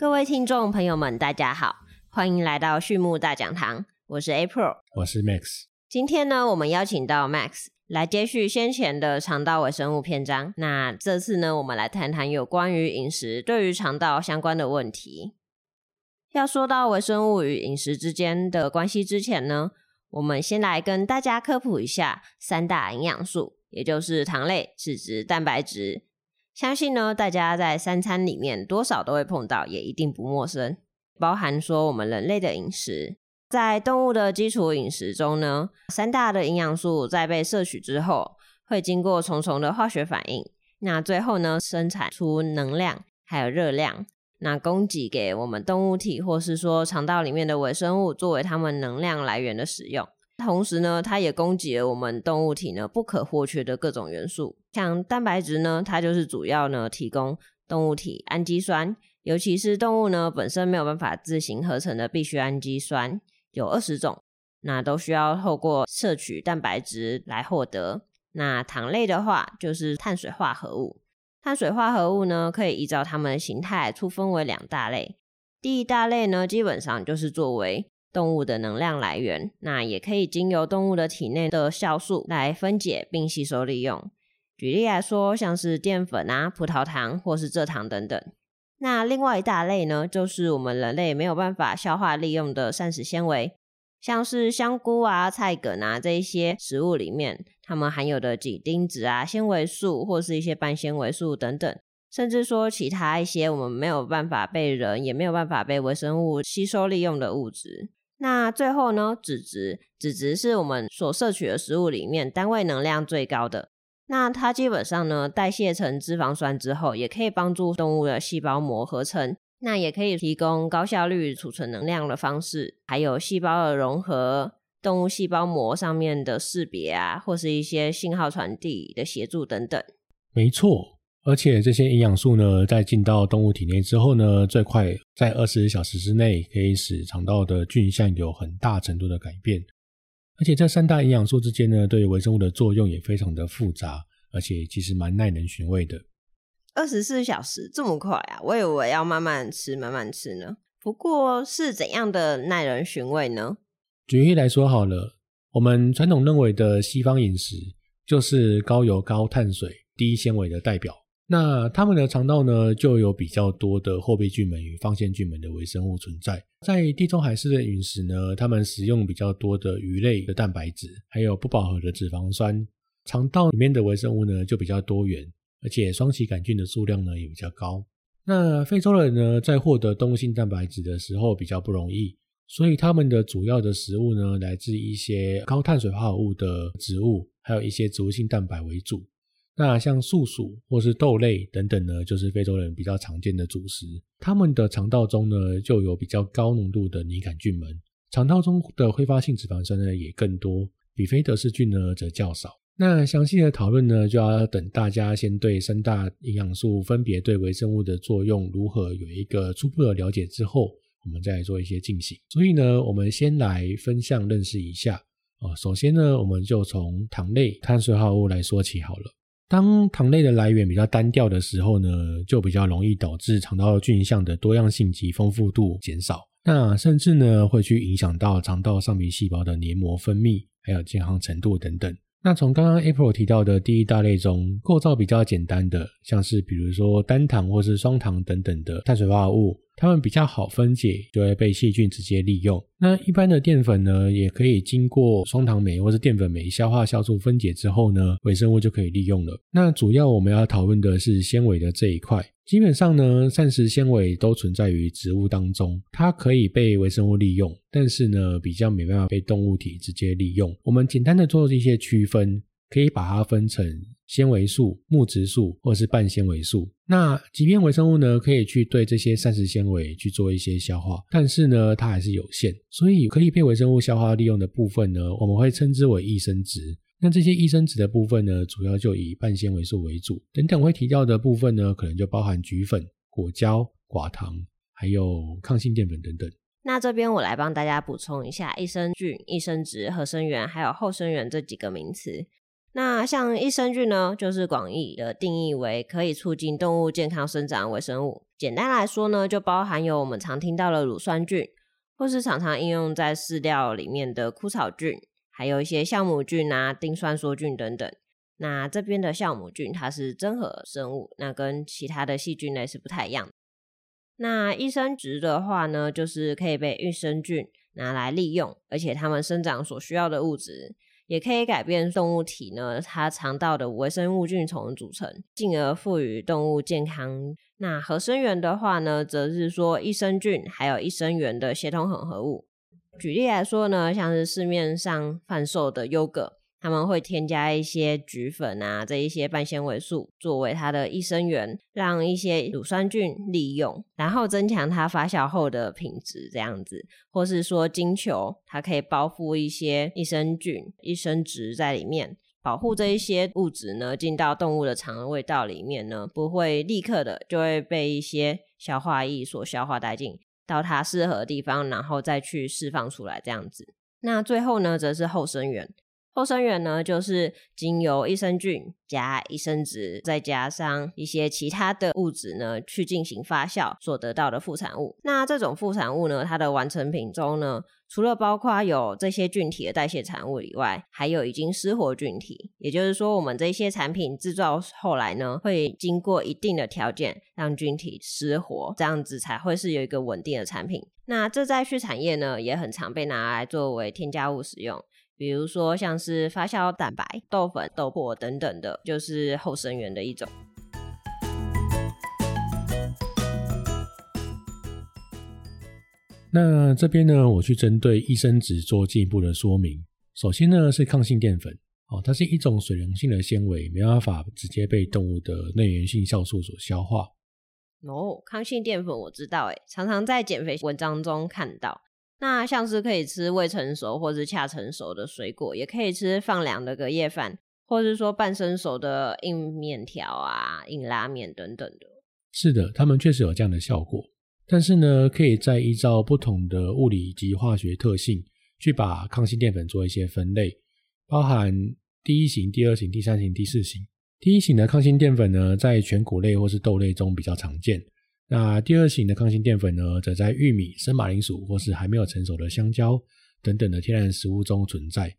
各位听众朋友们，大家好，欢迎来到畜牧大讲堂，我是 April，我是 Max。今天呢，我们邀请到 Max 来接续先前的肠道微生物篇章。那这次呢，我们来谈谈有关于饮食对于肠道相关的问题。要说到微生物与饮食之间的关系之前呢，我们先来跟大家科普一下三大营养素，也就是糖类、脂质、蛋白质。相信呢，大家在三餐里面多少都会碰到，也一定不陌生。包含说我们人类的饮食，在动物的基础饮食中呢，三大的营养素在被摄取之后，会经过重重的化学反应，那最后呢，生产出能量还有热量，那供给给我们动物体或是说肠道里面的微生物，作为它们能量来源的使用。同时呢，它也供给了我们动物体呢不可或缺的各种元素，像蛋白质呢，它就是主要呢提供动物体氨基酸，尤其是动物呢本身没有办法自行合成的必需氨基酸有二十种，那都需要透过摄取蛋白质来获得。那糖类的话，就是碳水化合物，碳水化合物呢可以依照它们的形态粗分为两大类，第一大类呢基本上就是作为动物的能量来源，那也可以经由动物的体内的酵素来分解并吸收利用。举例来说，像是淀粉啊、葡萄糖或是蔗糖等等。那另外一大类呢，就是我们人类没有办法消化利用的膳食纤维，像是香菇啊、菜梗啊这一些食物里面，它们含有的几丁质啊、纤维素或是一些半纤维素等等，甚至说其他一些我们没有办法被人也没有办法被微生物吸收利用的物质。那最后呢，脂质，脂质是我们所摄取的食物里面单位能量最高的。那它基本上呢，代谢成脂肪酸之后，也可以帮助动物的细胞膜合成，那也可以提供高效率储存能量的方式，还有细胞的融合、动物细胞膜上面的识别啊，或是一些信号传递的协助等等。没错。而且这些营养素呢，在进到动物体内之后呢，最快在二十小时之内，可以使肠道的菌相有很大程度的改变。而且这三大营养素之间呢，对微生物的作用也非常的复杂，而且其实蛮耐人寻味的。二十四小时这么快啊？我以为要慢慢吃，慢慢吃呢。不过是怎样的耐人寻味呢？举例来说好了，我们传统认为的西方饮食，就是高油、高碳水、低纤维的代表。那他们的肠道呢，就有比较多的货币菌门与放线菌门的微生物存在。在地中海式的饮食呢，他们食用比较多的鱼类的蛋白质，还有不饱和的脂肪酸。肠道里面的微生物呢，就比较多元，而且双歧杆菌的数量呢也比较高。那非洲人呢，在获得动物性蛋白质的时候比较不容易，所以他们的主要的食物呢，来自一些高碳水化合物的植物，还有一些植物性蛋白为主。那像素薯或是豆类等等呢，就是非洲人比较常见的主食。他们的肠道中呢，就有比较高浓度的拟杆菌门，肠道中的挥发性脂肪酸呢也更多，比非德氏菌呢则较少。那详细的讨论呢，就要等大家先对三大营养素分别对微生物的作用如何有一个初步的了解之后，我们再做一些进行。所以呢，我们先来分项认识一下啊。首先呢，我们就从糖类碳水化合物来说起好了。当糖类的来源比较单调的时候呢，就比较容易导致肠道菌相的多样性及丰富度减少，那甚至呢会去影响到肠道上皮细胞的黏膜分泌，还有健康程度等等。那从刚刚 April 提到的第一大类中，构造比较简单的，像是比如说单糖或是双糖等等的碳水化合物。它们比较好分解，就会被细菌直接利用。那一般的淀粉呢，也可以经过双糖酶或是淀粉酶消化酵素分解之后呢，微生物就可以利用了。那主要我们要讨论的是纤维的这一块。基本上呢，膳食纤维都存在于植物当中，它可以被微生物利用，但是呢，比较没办法被动物体直接利用。我们简单的做一些区分，可以把它分成。纤维素、木质素或是半纤维素，那即便微生物呢可以去对这些膳食纤维去做一些消化，但是呢它还是有限，所以可以被微生物消化利用的部分呢，我们会称之为益生值。那这些益生值的部分呢，主要就以半纤维素为主，等等会提到的部分呢，可能就包含菊粉、果胶、寡糖，还有抗性淀粉等等。那这边我来帮大家补充一下益生菌、益生值、合生元还有后生元这几个名词。那像益生菌呢，就是广义的定义为可以促进动物健康生长的微生物。简单来说呢，就包含有我们常听到的乳酸菌，或是常常应用在饲料里面的枯草菌，还有一些酵母菌啊、丁酸梭菌等等。那这边的酵母菌它是真核生物，那跟其他的细菌类是不太一样。那益生值的话呢，就是可以被益生菌拿来利用，而且它们生长所需要的物质，也可以改变动物体呢它肠道的微生物菌丛组成，进而赋予动物健康。那合生元的话呢，则是说益生菌还有益生元的协同混合物。举例来说呢，像是市面上贩售的优格。他们会添加一些菊粉啊，这一些半纤维素作为它的益生元，让一些乳酸菌利用，然后增强它发酵后的品质，这样子，或是说金球，它可以包覆一些益生菌、益生值在里面，保护这一些物质呢进到动物的肠胃道里面呢，不会立刻的就会被一些消化液所消化殆尽，到它适合的地方，然后再去释放出来这样子。那最后呢，则是后生元。后生元呢，就是经由益生菌加益生值，再加上一些其他的物质呢，去进行发酵所得到的副产物。那这种副产物呢，它的完成品中呢，除了包括有这些菌体的代谢产物以外，还有已经失活菌体。也就是说，我们这些产品制造后来呢，会经过一定的条件让菌体失活，这样子才会是有一个稳定的产品。那这在畜产业呢，也很常被拿来作为添加物使用。比如说，像是发酵蛋白、豆粉、豆粕等等的，就是后生元的一种。那这边呢，我去针对益生值做进一步的说明。首先呢，是抗性淀粉哦，它是一种水溶性的纤维，没办法直接被动物的内源性酵素所消化。哦，抗性淀粉我知道，哎，常常在减肥文章中看到。那像是可以吃未成熟或是恰成熟的水果，也可以吃放凉的隔夜饭，或是说半生熟的硬面条啊、硬拉面等等的。是的，他们确实有这样的效果。但是呢，可以再依照不同的物理及化学特性，去把抗性淀粉做一些分类，包含第一型、第二型、第三型、第四型。第一型的抗性淀粉呢，在全谷类或是豆类中比较常见。那第二型的抗性淀粉呢，则在玉米、生马铃薯或是还没有成熟的香蕉等等的天然食物中存在。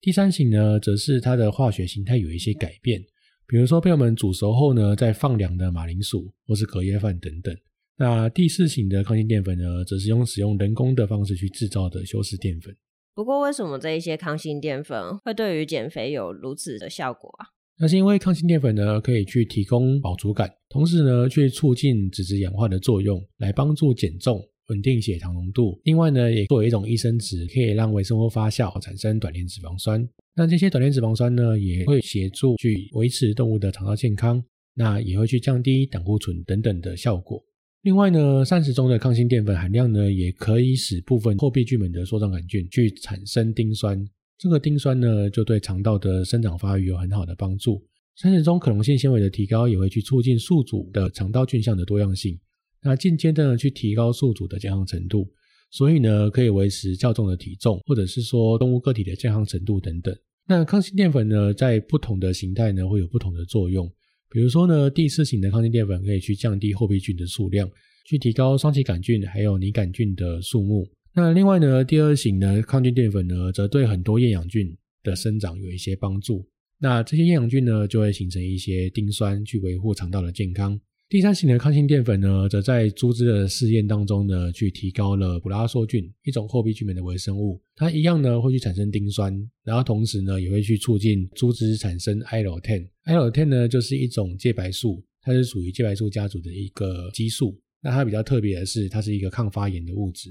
第三型呢，则是它的化学形态有一些改变，比如说被我们煮熟后呢，再放凉的马铃薯或是隔夜饭等等。那第四型的抗性淀粉呢，则是用使用人工的方式去制造的修饰淀粉。不过，为什么这一些抗性淀粉会对于减肥有如此的效果啊？那是因为抗性淀粉呢，可以去提供饱足感，同时呢，去促进脂质氧化的作用，来帮助减重、稳定血糖浓度。另外呢，也作为一种益生值，可以让微生物发酵产生短链脂肪酸。那这些短链脂肪酸呢，也会协助去维持动物的肠道健康，那也会去降低胆固醇等等的效果。另外呢，膳食中的抗性淀粉含量呢，也可以使部分后壁菌门的梭状杆菌去产生丁酸。这个丁酸呢，就对肠道的生长发育有很好的帮助。膳食中可溶性纤维的提高，也会去促进宿主的肠道菌相的多样性，那间接的去提高宿主的健康程度。所以呢，可以维持较重的体重，或者是说动物个体的健康程度等等。那抗性淀粉呢，在不同的形态呢，会有不同的作用。比如说呢，第四型的抗菌淀粉可以去降低后壁菌的数量，去提高双歧杆菌还有拟杆菌的数目。那另外呢，第二型的抗菌淀粉呢，则对很多厌氧菌的生长有一些帮助。那这些厌氧菌呢，就会形成一些丁酸，去维护肠道的健康。第三型的抗性淀粉呢，则在猪只的试验当中呢，去提高了普拉梭菌，一种后壁菌门的微生物。它一样呢，会去产生丁酸，然后同时呢，也会去促进猪只产生 IL-10。IL-10 呢，就是一种介白素，它是属于介白素家族的一个激素。那它比较特别的是，它是一个抗发炎的物质。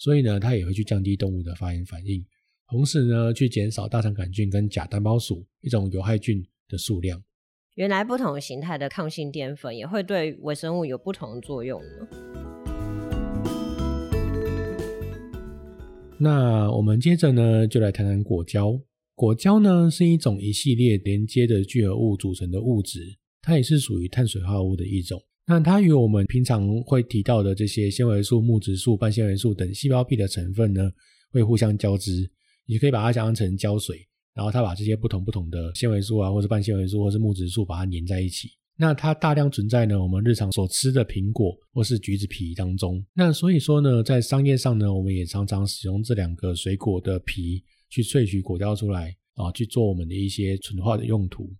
所以呢，它也会去降低动物的发炎反应，同时呢，去减少大肠杆菌跟假单胞鼠一种有害菌的数量。原来不同形态的抗性淀粉也会对微生物有不同的作用呢。那我们接着呢，就来谈谈果胶。果胶呢，是一种一系列连接的聚合物组成的物质，它也是属于碳水化合物的一种。那它与我们平常会提到的这些纤维素、木质素、半纤维素等细胞壁的成分呢，会互相交织，你可以把它想象成胶水，然后它把这些不同不同的纤维素啊，或是半纤维素，或是木质素，把它粘在一起。那它大量存在呢，我们日常所吃的苹果或是橘子皮当中。那所以说呢，在商业上呢，我们也常常使用这两个水果的皮去萃取果胶出来啊，去做我们的一些纯化的用途。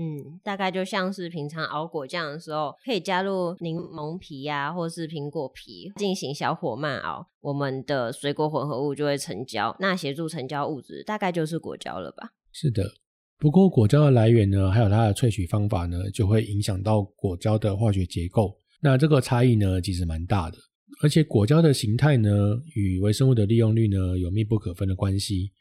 嗯，大概就像是平常熬果酱的时候，可以加入柠檬皮呀，或是苹果皮进行小火慢熬，我们的水果混合物就会成胶。那协助成胶物质，大概就是果胶了吧？是的。不过果胶的来源呢，还有它的萃取方法呢，就会影响到果胶的化学结构。那这个差异呢，其实蛮大的。而且果胶的形态呢，与微生物的利用率呢，有密不可分的关系。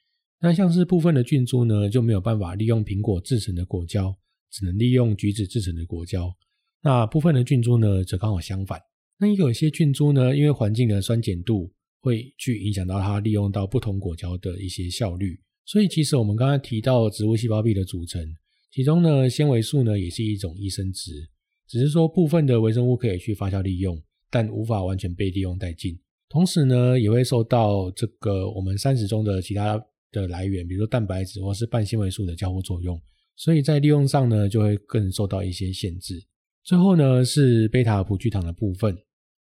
那像是部分的菌株呢，就没有办法利用苹果制成的果胶，只能利用橘子制成的果胶。那部分的菌株呢，则刚好相反。那有一些菌株呢，因为环境的酸碱度会去影响到它利用到不同果胶的一些效率。所以，其实我们刚才提到植物细胞壁的组成，其中呢，纤维素呢也是一种益生质，只是说部分的微生物可以去发酵利用，但无法完全被利用殆尽。同时呢，也会受到这个我们膳食中的其他的来源，比如说蛋白质或是半纤维素的交互作用，所以在利用上呢，就会更受到一些限制。最后呢，是贝塔葡聚糖的部分，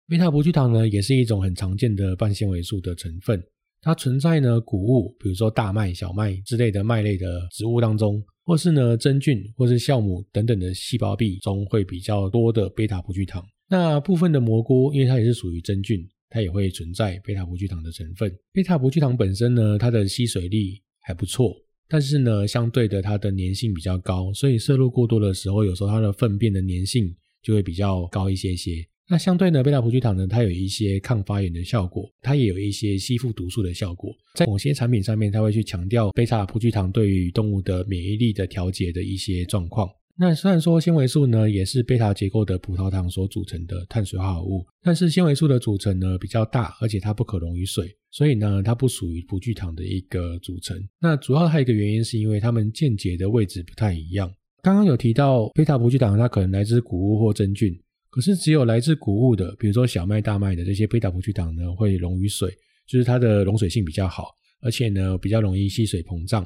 贝塔葡聚糖呢也是一种很常见的半纤维素的成分。它存在呢，谷物，比如说大麦、小麦之类的麦类的植物当中，或是呢真菌，或是酵母等等的细胞壁中会比较多的贝塔葡聚糖。那部分的蘑菇，因为它也是属于真菌，它也会存在贝塔葡聚糖的成分。贝塔葡聚糖本身呢，它的吸水力还不错，但是呢，相对的它的粘性比较高，所以摄入过多的时候，有时候它的粪便的粘性就会比较高一些些。那相对呢，贝塔葡聚糖呢，它有一些抗发炎的效果，它也有一些吸附毒素的效果。在某些产品上面，它会去强调贝塔葡聚糖对于动物的免疫力的调节的一些状况。那虽然说纤维素呢，也是贝塔结构的葡萄糖所组成的碳水化合物，但是纤维素的组成呢比较大，而且它不可溶于水，所以呢，它不属于葡聚糖的一个组成。那主要还有一个原因，是因为它们间接的位置不太一样。刚刚有提到贝塔葡聚糖，它可能来自谷物或真菌。可是，只有来自谷物的，比如说小麦、大麦的这些贝塔葡聚糖呢，会溶于水，就是它的溶水性比较好，而且呢，比较容易吸水膨胀。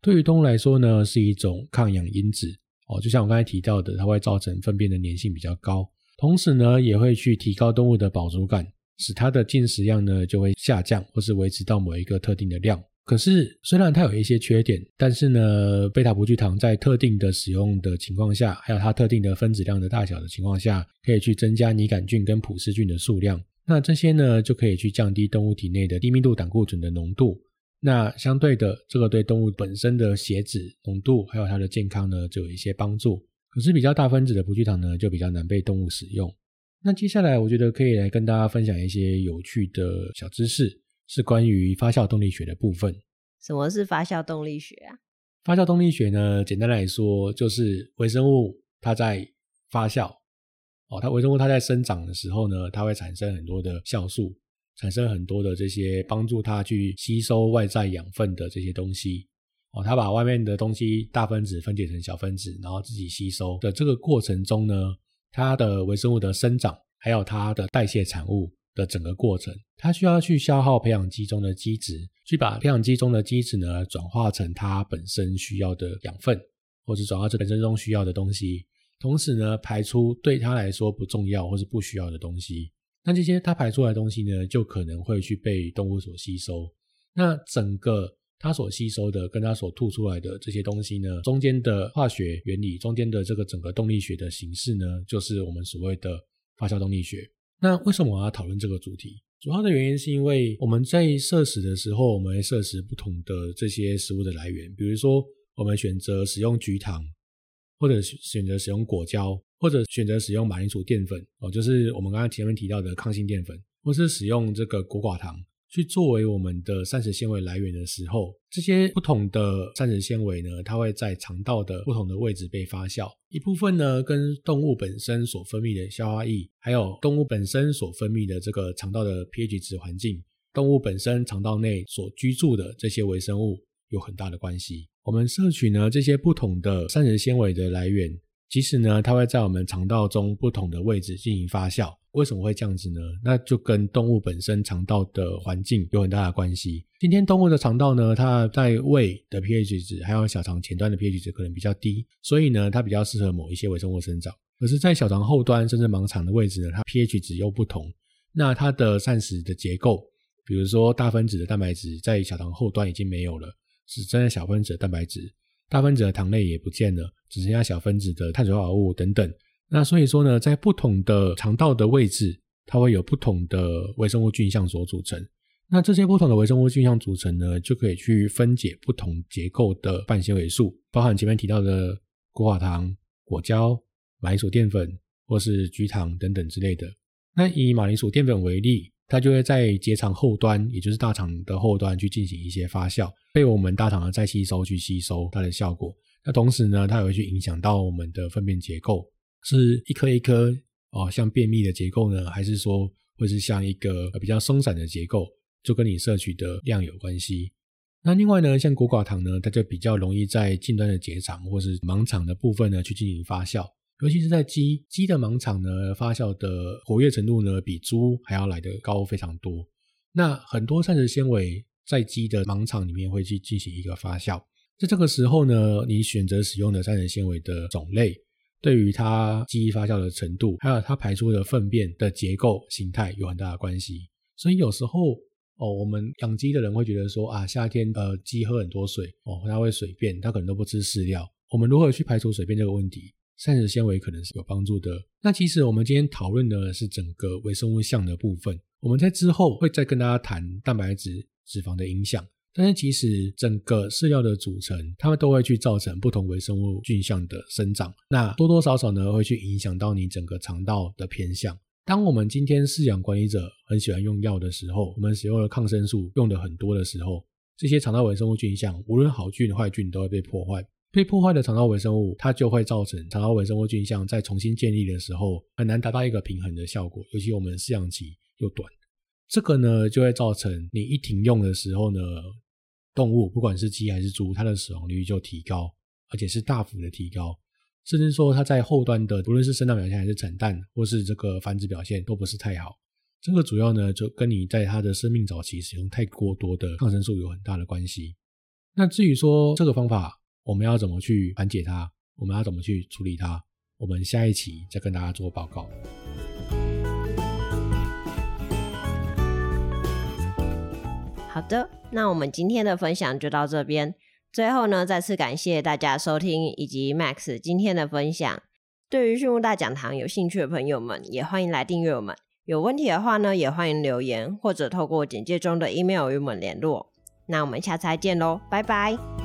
对于动物来说呢，是一种抗氧因子哦。就像我刚才提到的，它会造成粪便的粘性比较高，同时呢，也会去提高动物的饱足感，使它的进食量呢就会下降，或是维持到某一个特定的量。可是，虽然它有一些缺点，但是呢，贝塔葡聚糖在特定的使用的情况下，还有它特定的分子量的大小的情况下，可以去增加拟杆菌跟普氏菌的数量。那这些呢，就可以去降低动物体内的低密度胆固醇的浓度。那相对的，这个对动物本身的血脂浓度还有它的健康呢，就有一些帮助。可是比较大分子的葡聚糖呢，就比较难被动物使用。那接下来，我觉得可以来跟大家分享一些有趣的小知识。是关于发酵动力学的部分。什么是发酵动力学啊？发酵动力学呢，简单来说就是微生物它在发酵哦，它微生物它在生长的时候呢，它会产生很多的酵素，产生很多的这些帮助它去吸收外在养分的这些东西哦，它把外面的东西大分子分解成小分子，然后自己吸收的这个过程中呢，它的微生物的生长还有它的代谢产物。的整个过程，它需要去消耗培养基中的基质，去把培养基中的基质呢转化成它本身需要的养分，或者转化成本身中需要的东西，同时呢排出对它来说不重要或是不需要的东西。那这些它排出来的东西呢，就可能会去被动物所吸收。那整个它所吸收的跟它所吐出来的这些东西呢，中间的化学原理，中间的这个整个动力学的形式呢，就是我们所谓的发酵动力学。那为什么我要讨论这个主题？主要的原因是因为我们在摄食的时候，我们会摄食不同的这些食物的来源，比如说我们选择使用菊糖，或者选择使用果胶，或者选择使用马铃薯淀粉哦，就是我们刚刚前面提到的抗性淀粉，或是使用这个果寡糖。去作为我们的膳食纤维来源的时候，这些不同的膳食纤维呢，它会在肠道的不同的位置被发酵。一部分呢，跟动物本身所分泌的消化液，还有动物本身所分泌的这个肠道的 pH 值环境，动物本身肠道内所居住的这些微生物有很大的关系。我们摄取呢这些不同的膳食纤维的来源，其实呢，它会在我们肠道中不同的位置进行发酵。为什么会这样子呢？那就跟动物本身肠道的环境有很大的关系。今天动物的肠道呢，它在胃的 pH 值还有小肠前端的 pH 值可能比较低，所以呢，它比较适合某一些微生物生长。可是，在小肠后端甚至盲肠的位置呢，它 pH 值又不同。那它的膳食的结构，比如说大分子的蛋白质在小肠后端已经没有了，只剩下小分子的蛋白质，大分子的糖类也不见了，只剩下小分子的碳水化合物等等。那所以说呢，在不同的肠道的位置，它会有不同的微生物菌相所组成。那这些不同的微生物菌相组成呢，就可以去分解不同结构的半纤维素，包含前面提到的果寡糖、果胶、马铃薯淀粉或是菊糖等等之类的。那以马铃薯淀粉为例，它就会在结肠后端，也就是大肠的后端去进行一些发酵，被我们大肠的再吸收去吸收它的效果。那同时呢，它也会去影响到我们的粪便结构。是一颗一颗哦，像便秘的结构呢，还是说会是像一个比较松散的结构，就跟你摄取的量有关系。那另外呢，像果寡糖呢，它就比较容易在近端的结肠或是盲肠的部分呢去进行发酵，尤其是在鸡鸡的盲肠呢，发酵的活跃程度呢比猪还要来得高非常多。那很多膳食纤维在鸡的盲肠里面会去进行一个发酵，在这个时候呢，你选择使用的膳食纤维的种类。对于它鸡发酵的程度，还有它排出的粪便的结构形态有很大的关系。所以有时候哦，我们养鸡的人会觉得说啊，夏天呃鸡喝很多水哦，它会水便，它可能都不吃饲料。我们如何去排除水便这个问题？膳食纤维可能是有帮助的。那其实我们今天讨论的是整个微生物相的部分，我们在之后会再跟大家谈蛋白质、脂肪的影响。但是其实整个饲料的组成，它们都会去造成不同微生物菌相的生长，那多多少少呢会去影响到你整个肠道的偏向。当我们今天饲养管理者很喜欢用药的时候，我们使用的抗生素用的很多的时候，这些肠道微生物菌相，无论好菌坏菌都会被破坏。被破坏的肠道微生物，它就会造成肠道微生物菌相在重新建立的时候，很难达到一个平衡的效果。尤其我们饲养期又短，这个呢就会造成你一停用的时候呢。动物不管是鸡还是猪，它的死亡率就提高，而且是大幅的提高，甚至说它在后端的，不论是生长表现还是产蛋，或是这个繁殖表现都不是太好。这个主要呢，就跟你在它的生命早期使用太过多的抗生素有很大的关系。那至于说这个方法我们要怎么去缓解它，我们要怎么去处理它，我们下一期再跟大家做报告。好的，那我们今天的分享就到这边。最后呢，再次感谢大家收听以及 Max 今天的分享。对于畜牧大讲堂有兴趣的朋友们，也欢迎来订阅我们。有问题的话呢，也欢迎留言或者透过简介中的 email 与我们联络。那我们下次再见喽，拜拜。